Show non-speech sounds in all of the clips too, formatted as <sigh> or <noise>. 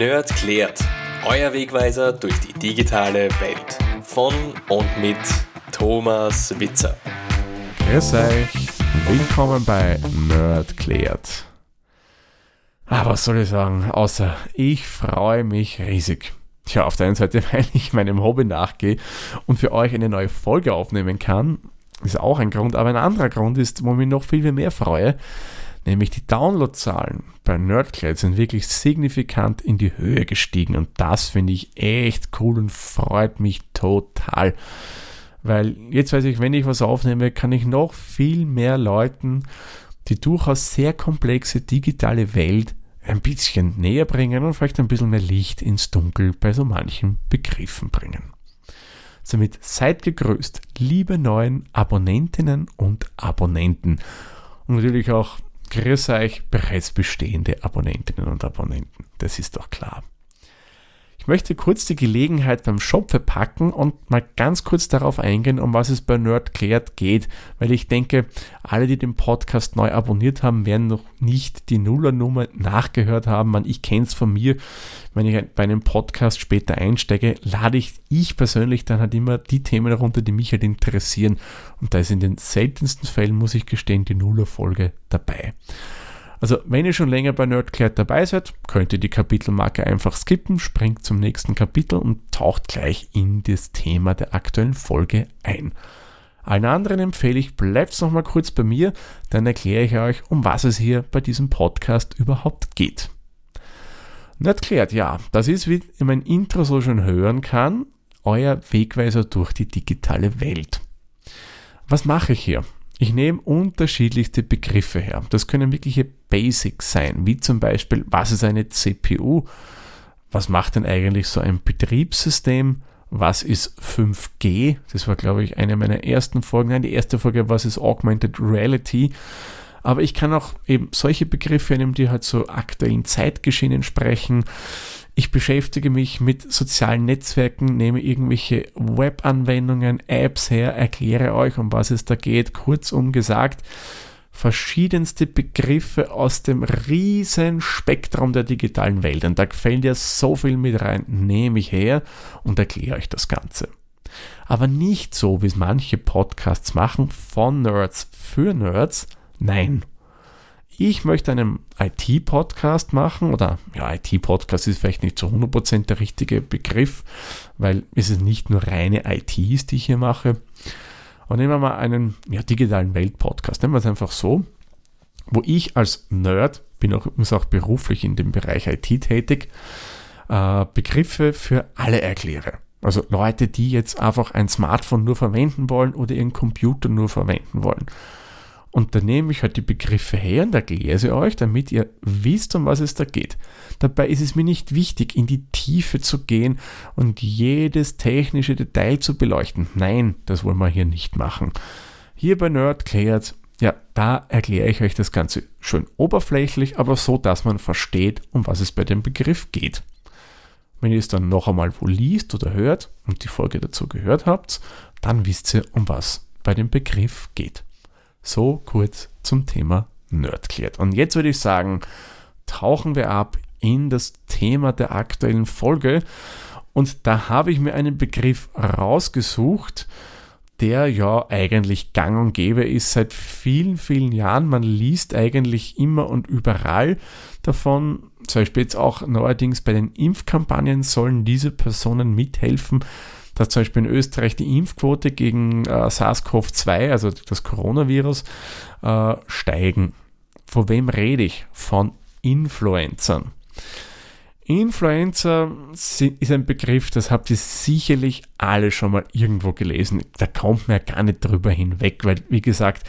Nerd klärt. Euer Wegweiser durch die digitale Welt. Von und mit Thomas Witzer. Grüß euch. Willkommen bei Nerd klärt. Ah, was soll ich sagen? Außer ich freue mich riesig. Tja, auf der einen Seite, <laughs> weil ich meinem Hobby nachgehe und für euch eine neue Folge aufnehmen kann, ist auch ein Grund, aber ein anderer Grund ist, wo ich mich noch viel, viel mehr freue, nämlich die Downloadzahlen bei Nerdclad sind wirklich signifikant in die Höhe gestiegen und das finde ich echt cool und freut mich total. Weil jetzt weiß ich, wenn ich was aufnehme, kann ich noch viel mehr Leuten die durchaus sehr komplexe digitale Welt ein bisschen näher bringen und vielleicht ein bisschen mehr Licht ins Dunkel bei so manchen Begriffen bringen. Somit seid gegrüßt, liebe neuen Abonnentinnen und Abonnenten. Und natürlich auch grüß euch bereits bestehende Abonnentinnen und Abonnenten. Das ist doch klar. Ich möchte kurz die Gelegenheit beim Shop verpacken und mal ganz kurz darauf eingehen, um was es bei Nerdklärt geht, weil ich denke, alle, die den Podcast neu abonniert haben, werden noch nicht die Nullernummer nachgehört haben. Man, ich kenne es von mir, wenn ich bei einem Podcast später einsteige, lade ich, ich persönlich dann halt immer die Themen herunter, die mich halt interessieren. Und da ist in den seltensten Fällen, muss ich gestehen, die Nullerfolge dabei. Also, wenn ihr schon länger bei Nerdclared dabei seid, könnt ihr die Kapitelmarke einfach skippen, springt zum nächsten Kapitel und taucht gleich in das Thema der aktuellen Folge ein. Allen anderen empfehle ich, bleibt noch mal kurz bei mir, dann erkläre ich euch, um was es hier bei diesem Podcast überhaupt geht. Nerdclared, ja, das ist, wie mein Intro so schon hören kann, euer Wegweiser durch die digitale Welt. Was mache ich hier? Ich nehme unterschiedlichste Begriffe her. Das können wirkliche Basics sein, wie zum Beispiel, was ist eine CPU? Was macht denn eigentlich so ein Betriebssystem? Was ist 5G? Das war, glaube ich, eine meiner ersten Folgen. Nein, die erste Folge, was ist Augmented Reality? Aber ich kann auch eben solche Begriffe nehmen, die halt so aktuellen Zeitgeschehen entsprechen. Ich beschäftige mich mit sozialen Netzwerken, nehme irgendwelche Webanwendungen, Apps her, erkläre euch, um was es da geht. Kurzum gesagt, verschiedenste Begriffe aus dem riesen Spektrum der digitalen Welt. Und da fällt ja so viel mit rein. Nehme ich her und erkläre euch das Ganze. Aber nicht so, wie es manche Podcasts machen, von Nerds für Nerds. Nein, ich möchte einen IT-Podcast machen oder ja, IT-Podcast ist vielleicht nicht zu 100% der richtige Begriff, weil es ist nicht nur reine IT ist, die ich hier mache. Aber nehmen wir mal einen ja, digitalen Welt-Podcast, nehmen wir es einfach so, wo ich als Nerd, bin auch übrigens auch beruflich in dem Bereich IT tätig, äh, Begriffe für alle erkläre. Also Leute, die jetzt einfach ein Smartphone nur verwenden wollen oder ihren Computer nur verwenden wollen. Und da nehme ich halt die Begriffe her und erkläre sie euch, damit ihr wisst, um was es da geht. Dabei ist es mir nicht wichtig, in die Tiefe zu gehen und jedes technische Detail zu beleuchten. Nein, das wollen wir hier nicht machen. Hier bei Nerd Cleared, ja, da erkläre ich euch das Ganze schön oberflächlich, aber so, dass man versteht, um was es bei dem Begriff geht. Wenn ihr es dann noch einmal wo liest oder hört und die Folge dazu gehört habt, dann wisst ihr, um was bei dem Begriff geht. So kurz zum Thema Nerdklärt. Und jetzt würde ich sagen, tauchen wir ab in das Thema der aktuellen Folge. Und da habe ich mir einen Begriff rausgesucht, der ja eigentlich gang und gäbe ist seit vielen, vielen Jahren. Man liest eigentlich immer und überall davon. Zum Beispiel jetzt auch neuerdings bei den Impfkampagnen sollen diese Personen mithelfen, dass zum Beispiel in Österreich die Impfquote gegen äh, SARS-CoV-2, also das Coronavirus, äh, steigen. Von wem rede ich? Von Influencern. Influencer ist ein Begriff, das habt ihr sicherlich alle schon mal irgendwo gelesen. Da kommt man ja gar nicht drüber hinweg, weil, wie gesagt,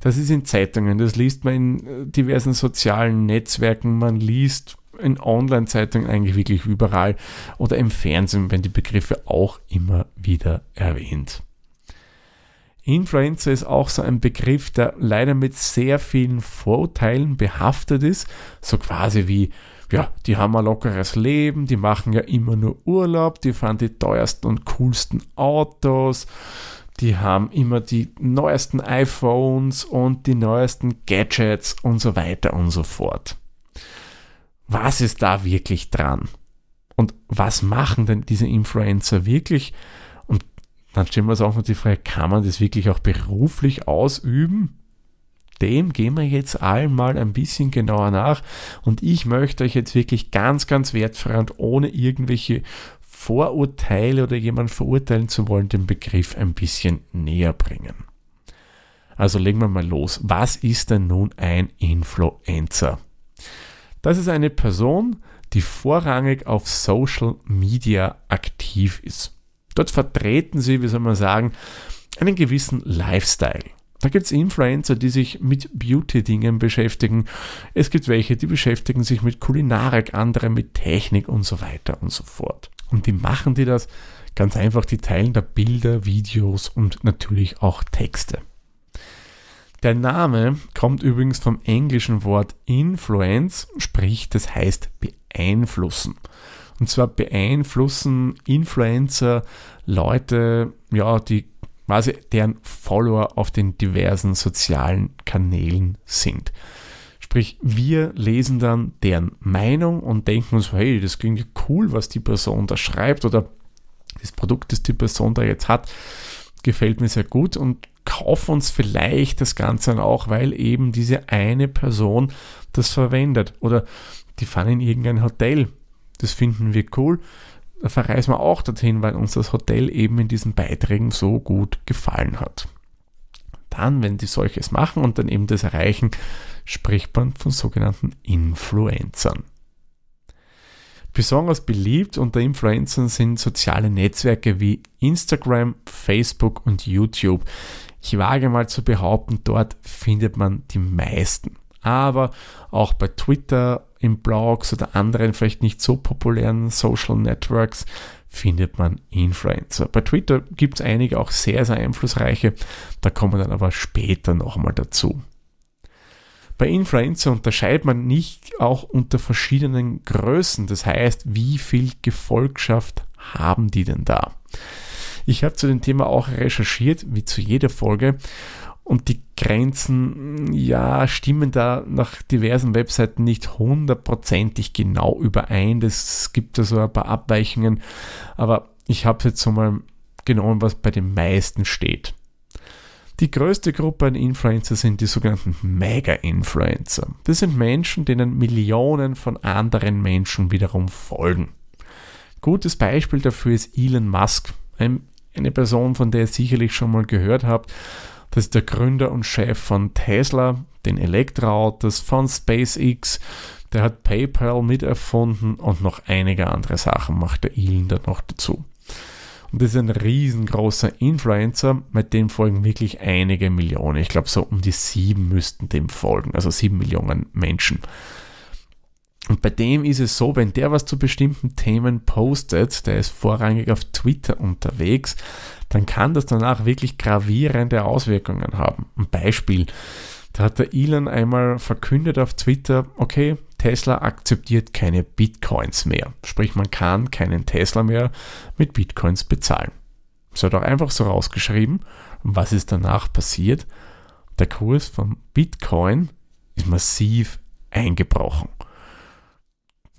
das ist in Zeitungen, das liest man in äh, diversen sozialen Netzwerken, man liest in Online-Zeitungen eigentlich wirklich überall oder im Fernsehen werden die Begriffe auch immer wieder erwähnt. Influencer ist auch so ein Begriff, der leider mit sehr vielen Vorurteilen behaftet ist, so quasi wie ja, die haben ein lockeres Leben, die machen ja immer nur Urlaub, die fahren die teuersten und coolsten Autos, die haben immer die neuesten iPhones und die neuesten Gadgets und so weiter und so fort. Was ist da wirklich dran? Und was machen denn diese Influencer wirklich? Und dann stellen wir uns auch noch die Frage, kann man das wirklich auch beruflich ausüben? Dem gehen wir jetzt allen mal ein bisschen genauer nach. Und ich möchte euch jetzt wirklich ganz, ganz wertfrei und ohne irgendwelche Vorurteile oder jemanden verurteilen zu wollen, den Begriff ein bisschen näher bringen. Also legen wir mal los. Was ist denn nun ein Influencer? Das ist eine Person, die vorrangig auf Social Media aktiv ist. Dort vertreten sie, wie soll man sagen, einen gewissen Lifestyle. Da gibt es Influencer, die sich mit Beauty-Dingen beschäftigen. Es gibt welche, die beschäftigen sich mit Kulinarik, andere mit Technik und so weiter und so fort. Und wie machen die das? Ganz einfach, die teilen da Bilder, Videos und natürlich auch Texte. Der Name kommt übrigens vom englischen Wort influence, sprich das heißt beeinflussen. Und zwar beeinflussen Influencer Leute, ja, die quasi deren Follower auf den diversen sozialen Kanälen sind. Sprich, wir lesen dann deren Meinung und denken uns, hey, das klingt cool, was die Person da schreibt oder das Produkt, das die Person da jetzt hat, gefällt mir sehr gut und kaufen uns vielleicht das Ganze dann auch, weil eben diese eine Person das verwendet. Oder die fahren in irgendein Hotel. Das finden wir cool. Da verreisen wir auch dorthin, weil uns das Hotel eben in diesen Beiträgen so gut gefallen hat. Dann, wenn die solches machen und dann eben das erreichen, spricht man von sogenannten Influencern. Besonders beliebt unter Influencern sind soziale Netzwerke wie Instagram, Facebook und YouTube. Ich wage mal zu behaupten, dort findet man die meisten. Aber auch bei Twitter, in Blogs oder anderen vielleicht nicht so populären Social Networks findet man Influencer. Bei Twitter gibt es einige auch sehr, sehr einflussreiche, da kommen wir dann aber später nochmal dazu. Bei Influencer unterscheidet man nicht auch unter verschiedenen Größen, das heißt, wie viel Gefolgschaft haben die denn da? Ich habe zu dem Thema auch recherchiert, wie zu jeder Folge. Und die Grenzen, ja, stimmen da nach diversen Webseiten nicht hundertprozentig genau überein. Es gibt da so ein paar Abweichungen. Aber ich habe jetzt so mal genommen, was bei den meisten steht. Die größte Gruppe an Influencer sind die sogenannten Mega-Influencer. Das sind Menschen, denen Millionen von anderen Menschen wiederum folgen. Gutes Beispiel dafür ist Elon Musk, ein eine Person, von der ihr sicherlich schon mal gehört habt. Das ist der Gründer und Chef von Tesla, den Elektroautos, von SpaceX. Der hat PayPal miterfunden und noch einige andere Sachen macht der Elon da noch dazu. Und das ist ein riesengroßer Influencer, mit dem folgen wirklich einige Millionen. Ich glaube, so um die sieben müssten dem folgen, also sieben Millionen Menschen. Und bei dem ist es so, wenn der was zu bestimmten Themen postet, der ist vorrangig auf Twitter unterwegs, dann kann das danach wirklich gravierende Auswirkungen haben. Ein Beispiel, da hat der Elon einmal verkündet auf Twitter, okay, Tesla akzeptiert keine Bitcoins mehr. Sprich, man kann keinen Tesla mehr mit Bitcoins bezahlen. Das hat auch einfach so rausgeschrieben. Was ist danach passiert? Der Kurs von Bitcoin ist massiv eingebrochen.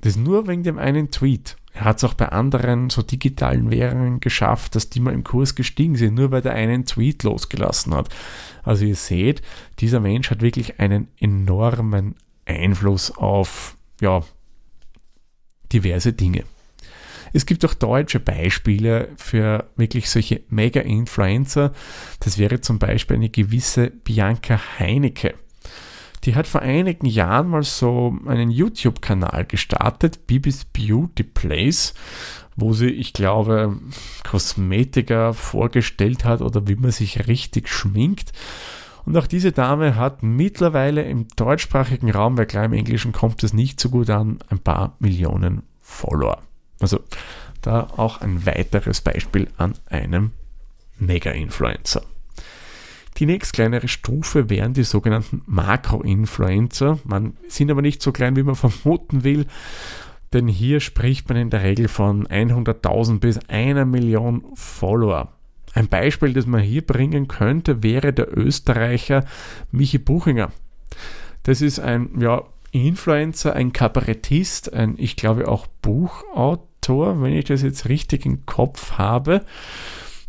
Das nur wegen dem einen Tweet. Er hat es auch bei anderen so digitalen Währungen geschafft, dass die mal im Kurs gestiegen sind, nur weil der einen Tweet losgelassen hat. Also ihr seht, dieser Mensch hat wirklich einen enormen Einfluss auf ja, diverse Dinge. Es gibt auch deutsche Beispiele für wirklich solche Mega-Influencer. Das wäre zum Beispiel eine gewisse Bianca Heinecke. Die hat vor einigen Jahren mal so einen YouTube-Kanal gestartet, Bibis Beauty Place, wo sie, ich glaube, Kosmetiker vorgestellt hat oder wie man sich richtig schminkt. Und auch diese Dame hat mittlerweile im deutschsprachigen Raum, weil klar im Englischen kommt es nicht so gut an, ein paar Millionen Follower. Also da auch ein weiteres Beispiel an einem Mega-Influencer. Die nächst kleinere Stufe wären die sogenannten Makro-Influencer. Man sind aber nicht so klein, wie man vermuten will, denn hier spricht man in der Regel von 100.000 bis einer Million Follower. Ein Beispiel, das man hier bringen könnte, wäre der Österreicher Michi Buchinger. Das ist ein ja, Influencer, ein Kabarettist, ein, ich glaube auch Buchautor Autor, wenn ich das jetzt richtig im Kopf habe,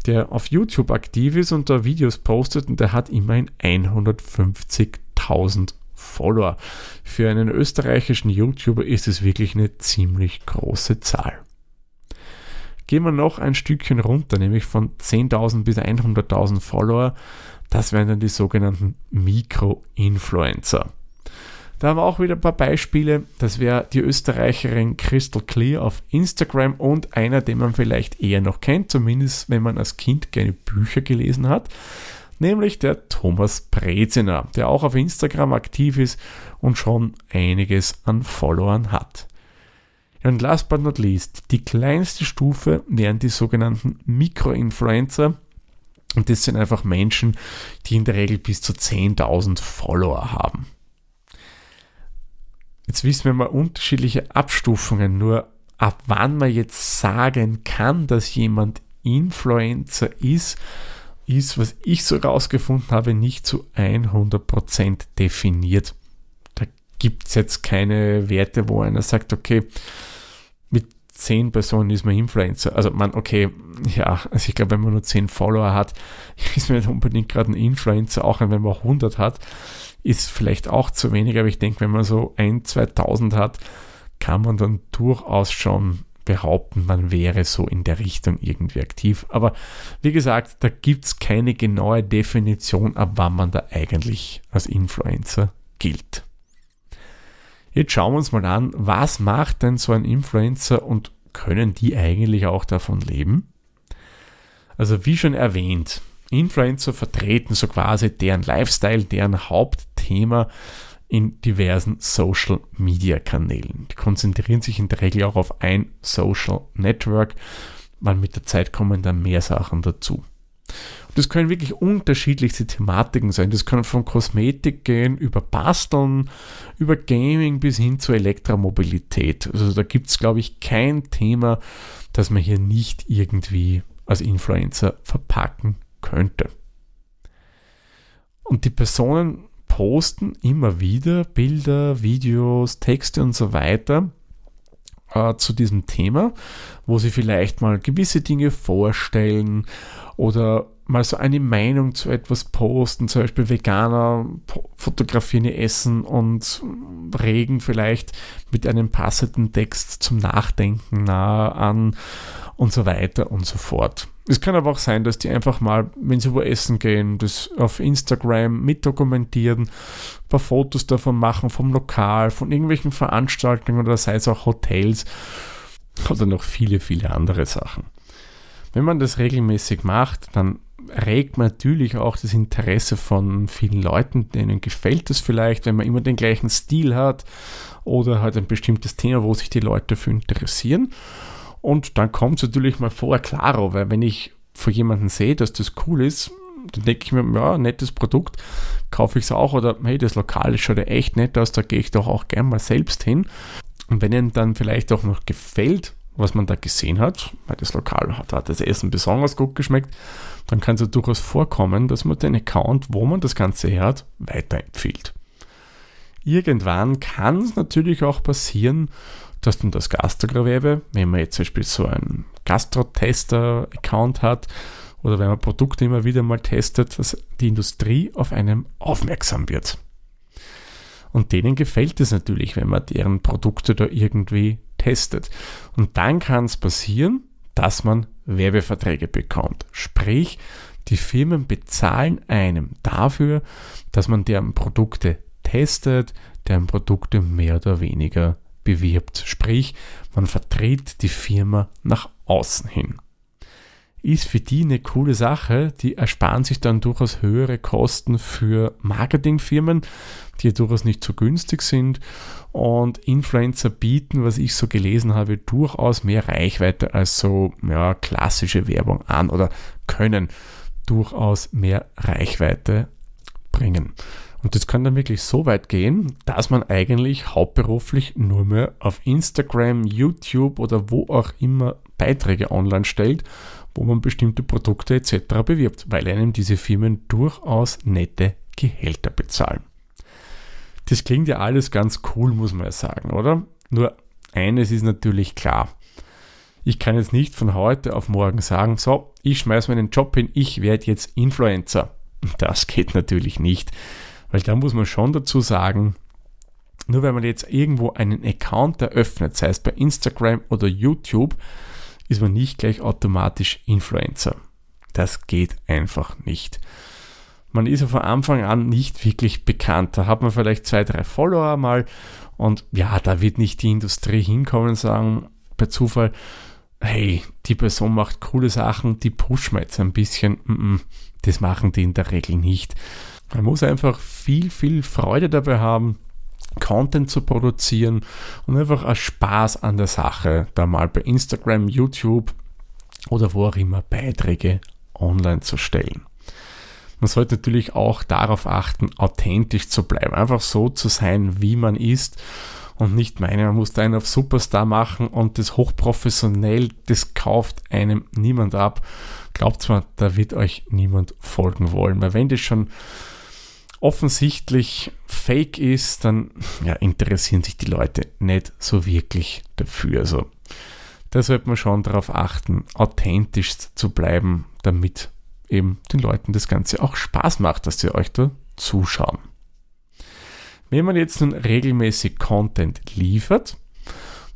der auf YouTube aktiv ist und da Videos postet und der hat immerhin 150.000 Follower. Für einen österreichischen YouTuber ist es wirklich eine ziemlich große Zahl. Gehen wir noch ein Stückchen runter, nämlich von 10.000 bis 100.000 Follower. Das wären dann die sogenannten Mikro-Influencer. Da haben wir auch wieder ein paar Beispiele. Das wäre die Österreicherin Crystal Clear auf Instagram und einer, den man vielleicht eher noch kennt, zumindest wenn man als Kind gerne Bücher gelesen hat, nämlich der Thomas Breziner, der auch auf Instagram aktiv ist und schon einiges an Followern hat. Und last but not least, die kleinste Stufe wären die sogenannten Mikroinfluencer. Und das sind einfach Menschen, die in der Regel bis zu 10.000 Follower haben. Jetzt wissen wir mal unterschiedliche Abstufungen, nur ab wann man jetzt sagen kann, dass jemand Influencer ist, ist, was ich so rausgefunden habe, nicht zu 100% definiert. Da gibt es jetzt keine Werte, wo einer sagt, okay, 10 Personen ist man Influencer. Also man, okay, ja, also ich glaube, wenn man nur 10 Follower hat, <laughs> ist man nicht unbedingt gerade ein Influencer, auch wenn man 100 hat ist vielleicht auch zu wenig, aber ich denke, wenn man so ein, 2000 hat, kann man dann durchaus schon behaupten, man wäre so in der Richtung irgendwie aktiv. Aber wie gesagt, da gibt es keine genaue Definition, ab wann man da eigentlich als Influencer gilt. Jetzt schauen wir uns mal an, was macht denn so ein Influencer und können die eigentlich auch davon leben? Also wie schon erwähnt, Influencer vertreten so quasi deren Lifestyle, deren Hauptthema in diversen Social Media Kanälen. Die konzentrieren sich in der Regel auch auf ein Social Network, weil mit der Zeit kommen dann mehr Sachen dazu. Und das können wirklich unterschiedlichste Thematiken sein. Das kann von Kosmetik gehen, über Basteln, über Gaming bis hin zur Elektromobilität. Also da gibt es, glaube ich, kein Thema, das man hier nicht irgendwie als Influencer verpacken könnte. Und die Personen posten immer wieder Bilder, Videos, Texte und so weiter äh, zu diesem Thema, wo sie vielleicht mal gewisse Dinge vorstellen oder mal so eine Meinung zu etwas posten, zum Beispiel Veganer fotografieren ihr Essen und regen vielleicht mit einem passenden Text zum Nachdenken nahe an und so weiter und so fort. Es kann aber auch sein, dass die einfach mal, wenn sie wo essen gehen, das auf Instagram mitdokumentieren, ein paar Fotos davon machen, vom Lokal, von irgendwelchen Veranstaltungen oder sei es auch Hotels oder noch viele, viele andere Sachen. Wenn man das regelmäßig macht, dann regt man natürlich auch das Interesse von vielen Leuten, denen gefällt es vielleicht, wenn man immer den gleichen Stil hat oder halt ein bestimmtes Thema, wo sich die Leute für interessieren. Und dann kommt es natürlich mal vor, klaro, weil wenn ich von jemandem sehe, dass das cool ist, dann denke ich mir, ja, nettes Produkt, kaufe ich es auch oder hey, das Lokal schaut ja echt nett aus, da gehe ich doch auch gern mal selbst hin. Und wenn Ihnen dann vielleicht auch noch gefällt, was man da gesehen hat, weil das Lokal hat, hat das Essen besonders gut geschmeckt, dann kann es durchaus vorkommen, dass man den Account, wo man das Ganze hat, weiterempfiehlt. Irgendwann kann es natürlich auch passieren, dass dann das Gastrogewerbe, wenn man jetzt zum Beispiel so einen Gastro-Tester-Account hat oder wenn man Produkte immer wieder mal testet, dass die Industrie auf einem aufmerksam wird. Und denen gefällt es natürlich, wenn man deren Produkte da irgendwie testet. Und dann kann es passieren, dass man Werbeverträge bekommt. Sprich, die Firmen bezahlen einem dafür, dass man deren Produkte testet, deren Produkte mehr oder weniger bewirbt. Sprich, man vertritt die Firma nach außen hin. Ist für die eine coole Sache, die ersparen sich dann durchaus höhere Kosten für Marketingfirmen, die ja durchaus nicht so günstig sind. Und Influencer bieten, was ich so gelesen habe, durchaus mehr Reichweite als so ja, klassische Werbung an oder können durchaus mehr Reichweite bringen. Und das kann dann wirklich so weit gehen, dass man eigentlich hauptberuflich nur mehr auf Instagram, YouTube oder wo auch immer Beiträge online stellt, wo man bestimmte Produkte etc. bewirbt, weil einem diese Firmen durchaus nette Gehälter bezahlen. Das klingt ja alles ganz cool, muss man ja sagen, oder? Nur eines ist natürlich klar. Ich kann jetzt nicht von heute auf morgen sagen, so, ich schmeiße meinen Job hin, ich werde jetzt Influencer. Das geht natürlich nicht, weil da muss man schon dazu sagen, nur wenn man jetzt irgendwo einen Account eröffnet, sei es bei Instagram oder YouTube, ist man nicht gleich automatisch Influencer. Das geht einfach nicht. Man ist ja von Anfang an nicht wirklich bekannt. Da hat man vielleicht zwei, drei Follower mal und ja, da wird nicht die Industrie hinkommen und sagen, per Zufall, hey, die Person macht coole Sachen, die pushen wir jetzt ein bisschen. Das machen die in der Regel nicht. Man muss einfach viel, viel Freude dabei haben, Content zu produzieren und einfach einen Spaß an der Sache, da mal bei Instagram, YouTube oder wo auch immer Beiträge online zu stellen. Man sollte natürlich auch darauf achten, authentisch zu bleiben, einfach so zu sein, wie man ist und nicht meinen, man muss da einen auf Superstar machen und das hochprofessionell, das kauft einem niemand ab. Glaubt zwar, da wird euch niemand folgen wollen, weil wenn das schon offensichtlich fake ist, dann ja, interessieren sich die Leute nicht so wirklich dafür. Also da sollte man schon darauf achten, authentisch zu bleiben, damit eben den Leuten das Ganze auch Spaß macht, dass sie euch da zuschauen. Wenn man jetzt nun regelmäßig Content liefert,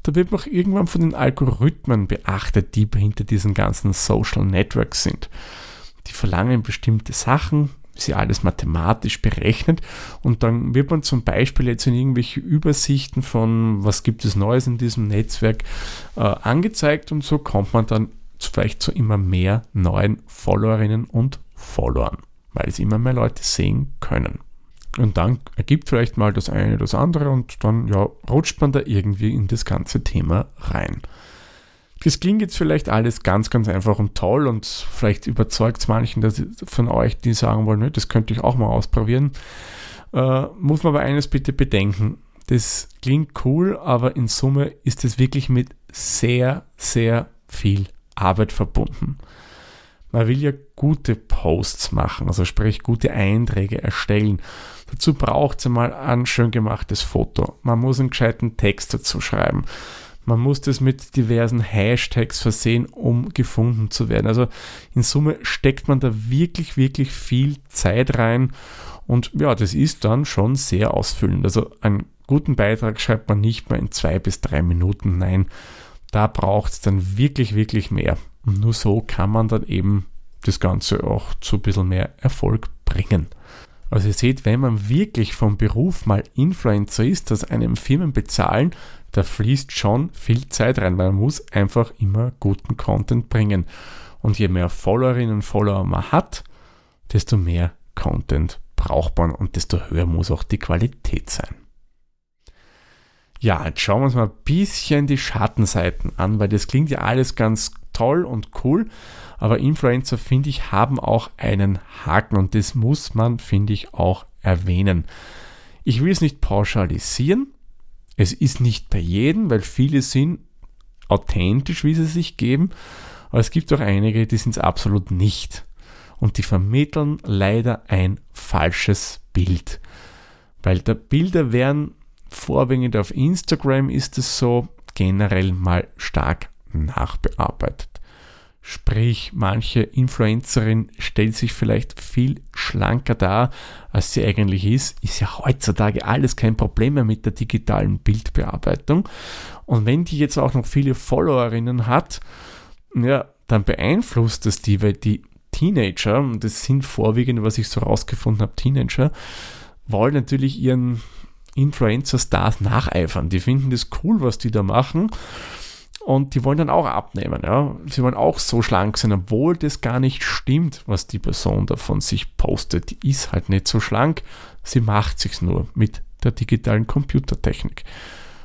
da wird man auch irgendwann von den Algorithmen beachtet, die hinter diesen ganzen Social Networks sind. Die verlangen bestimmte Sachen, sie alles mathematisch berechnet und dann wird man zum Beispiel jetzt in irgendwelche Übersichten von was gibt es Neues in diesem Netzwerk äh, angezeigt und so kommt man dann vielleicht zu immer mehr neuen Followerinnen und Followern, weil es immer mehr Leute sehen können. Und dann ergibt vielleicht mal das eine das andere und dann ja, rutscht man da irgendwie in das ganze Thema rein. Das klingt jetzt vielleicht alles ganz, ganz einfach und toll und vielleicht überzeugt es manchen dass, von euch, die sagen wollen, das könnte ich auch mal ausprobieren. Äh, muss man aber eines bitte bedenken. Das klingt cool, aber in Summe ist es wirklich mit sehr, sehr viel Arbeit verbunden. Man will ja gute Posts machen, also sprich gute Einträge erstellen. Dazu braucht es einmal ein schön gemachtes Foto. Man muss einen gescheiten Text dazu schreiben. Man muss das mit diversen Hashtags versehen, um gefunden zu werden. Also in Summe steckt man da wirklich, wirklich viel Zeit rein. Und ja, das ist dann schon sehr ausfüllend. Also einen guten Beitrag schreibt man nicht mehr in zwei bis drei Minuten. Nein, da braucht es dann wirklich, wirklich mehr. Und nur so kann man dann eben das Ganze auch zu ein bisschen mehr Erfolg bringen. Also ihr seht, wenn man wirklich vom Beruf mal Influencer ist, dass einem Firmen bezahlen, da fließt schon viel Zeit rein, man muss einfach immer guten Content bringen. Und je mehr Followerinnen und Follower man hat, desto mehr Content braucht man und desto höher muss auch die Qualität sein. Ja, jetzt schauen wir uns mal ein bisschen die Schattenseiten an, weil das klingt ja alles ganz toll und cool, aber Influencer, finde ich, haben auch einen Haken und das muss man, finde ich, auch erwähnen. Ich will es nicht pauschalisieren, es ist nicht bei jedem, weil viele sind authentisch, wie sie sich geben, aber es gibt auch einige, die sind es absolut nicht. Und die vermitteln leider ein falsches Bild. Weil der Bilder werden vorwiegend auf Instagram ist es so generell mal stark nachbearbeitet. Sprich, manche Influencerin stellt sich vielleicht viel schlanker dar, als sie eigentlich ist. Ist ja heutzutage alles kein Problem mehr mit der digitalen Bildbearbeitung. Und wenn die jetzt auch noch viele Followerinnen hat, ja, dann beeinflusst das die, weil die Teenager, und das sind vorwiegend, was ich so rausgefunden habe, Teenager, wollen natürlich ihren Influencer-Stars nacheifern. Die finden das cool, was die da machen und die wollen dann auch abnehmen. Ja? Sie wollen auch so schlank sein, obwohl das gar nicht stimmt, was die Person davon sich postet. Die ist halt nicht so schlank, sie macht sich's nur mit der digitalen Computertechnik.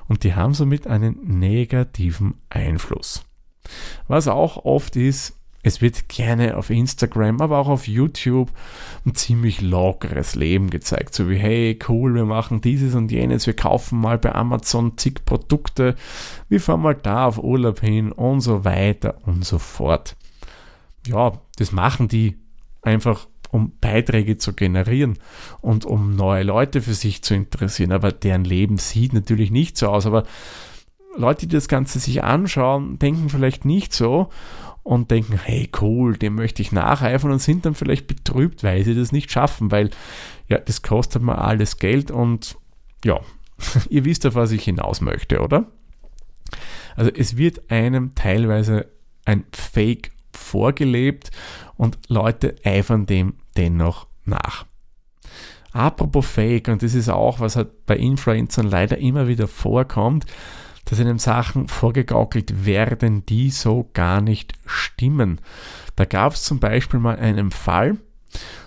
Und die haben somit einen negativen Einfluss. Was auch oft ist, es wird gerne auf Instagram, aber auch auf YouTube ein ziemlich lockeres Leben gezeigt. So wie, hey, cool, wir machen dieses und jenes, wir kaufen mal bei Amazon zig Produkte, wir fahren mal da auf Urlaub hin und so weiter und so fort. Ja, das machen die einfach, um Beiträge zu generieren und um neue Leute für sich zu interessieren. Aber deren Leben sieht natürlich nicht so aus. Aber Leute, die das Ganze sich anschauen, denken vielleicht nicht so und denken, hey cool, dem möchte ich nacheifern und sind dann vielleicht betrübt, weil sie das nicht schaffen, weil ja, das kostet mal alles Geld und ja, <laughs> ihr wisst auf was ich hinaus möchte, oder? Also es wird einem teilweise ein Fake vorgelebt und Leute eifern dem dennoch nach. Apropos Fake, und das ist auch, was halt bei Influencern leider immer wieder vorkommt, dass einem Sachen vorgegaukelt werden, die so gar nicht stimmen. Da gab es zum Beispiel mal einen Fall,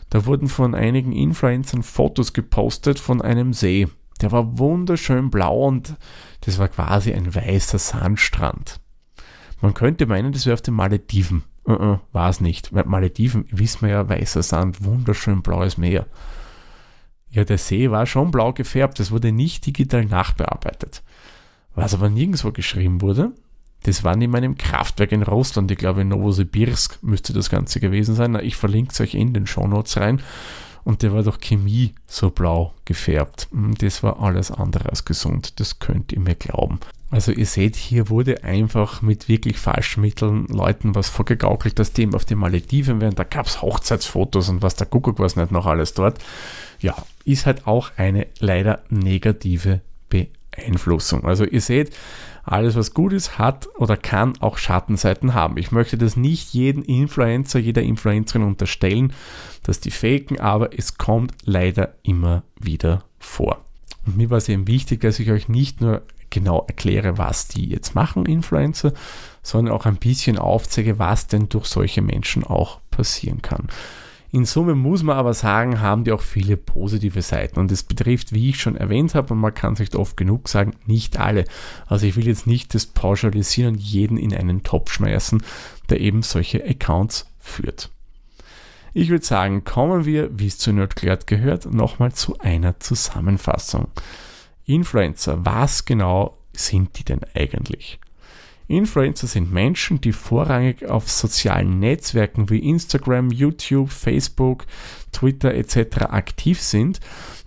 da wurden von einigen Influencern Fotos gepostet von einem See. Der war wunderschön blau und das war quasi ein weißer Sandstrand. Man könnte meinen, das wäre auf den Malediven. Uh -uh, war es nicht. Malediven, wissen wir ja, weißer Sand, wunderschön blaues Meer. Ja, der See war schon blau gefärbt, das wurde nicht digital nachbearbeitet. Was aber nirgendwo geschrieben wurde, das war in meinem Kraftwerk in Russland, ich glaube in Novosibirsk müsste das Ganze gewesen sein. Ich verlinke es euch in den Shownotes rein. Und der war doch Chemie so blau gefärbt. Hm, das war alles andere als gesund, das könnt ihr mir glauben. Also ihr seht, hier wurde einfach mit wirklich falschen Mitteln Leuten was vorgegaukelt, dass die eben auf den Malediven wären. Da gab es Hochzeitsfotos und was der Kuckuck was nicht noch alles dort. Ja, ist halt auch eine leider negative Beeinflussung. Also ihr seht, alles was gut ist, hat oder kann auch Schattenseiten haben. Ich möchte das nicht jedem Influencer, jeder Influencerin unterstellen, dass die faken, aber es kommt leider immer wieder vor. Und mir war es eben wichtig, dass ich euch nicht nur genau erkläre, was die jetzt machen, Influencer, sondern auch ein bisschen aufzeige, was denn durch solche Menschen auch passieren kann. In Summe muss man aber sagen, haben die auch viele positive Seiten. Und es betrifft, wie ich schon erwähnt habe, und man kann es nicht oft genug sagen, nicht alle. Also ich will jetzt nicht das pauschalisieren und jeden in einen Topf schmeißen, der eben solche Accounts führt. Ich würde sagen, kommen wir, wie es zu Nerdklärt gehört, nochmal zu einer Zusammenfassung. Influencer, was genau sind die denn eigentlich? Influencer sind Menschen, die vorrangig auf sozialen Netzwerken wie Instagram, YouTube, Facebook, Twitter etc. aktiv sind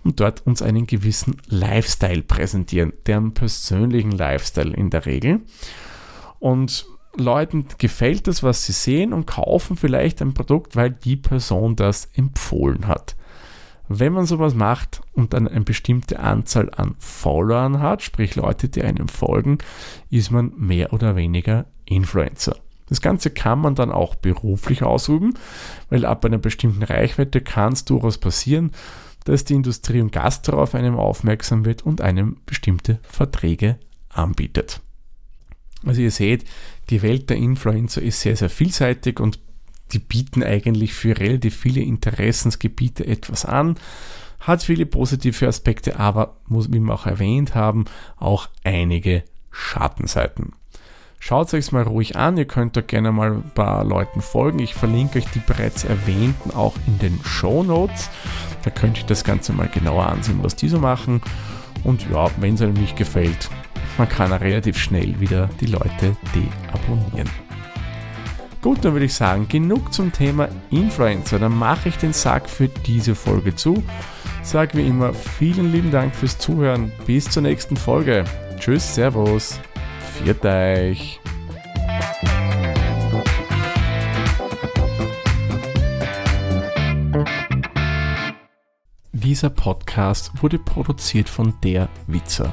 und dort uns einen gewissen Lifestyle präsentieren, deren persönlichen Lifestyle in der Regel. Und Leuten gefällt das, was sie sehen und kaufen vielleicht ein Produkt, weil die Person das empfohlen hat. Wenn man sowas macht und dann eine bestimmte Anzahl an Followern hat, sprich Leute, die einem folgen, ist man mehr oder weniger Influencer. Das Ganze kann man dann auch beruflich ausüben, weil ab einer bestimmten Reichweite kann es durchaus passieren, dass die Industrie und Gastro auf einem aufmerksam wird und einem bestimmte Verträge anbietet. Also ihr seht, die Welt der Influencer ist sehr, sehr vielseitig und die bieten eigentlich für relativ viele Interessensgebiete etwas an. Hat viele positive Aspekte, aber muss, wie wir auch erwähnt haben, auch einige Schattenseiten. Schaut euch mal ruhig an, ihr könnt da gerne mal ein paar Leuten folgen. Ich verlinke euch die bereits erwähnten auch in den Show Notes. Da könnt ihr das Ganze mal genauer ansehen, was die so machen. Und ja, wenn es einem nicht gefällt, man kann relativ schnell wieder die Leute deabonnieren. Gut, dann würde ich sagen, genug zum Thema Influencer. Dann mache ich den Sack für diese Folge zu. Sag wie immer vielen lieben Dank fürs Zuhören. Bis zur nächsten Folge. Tschüss, Servus. Viert euch. Dieser Podcast wurde produziert von der Witzer.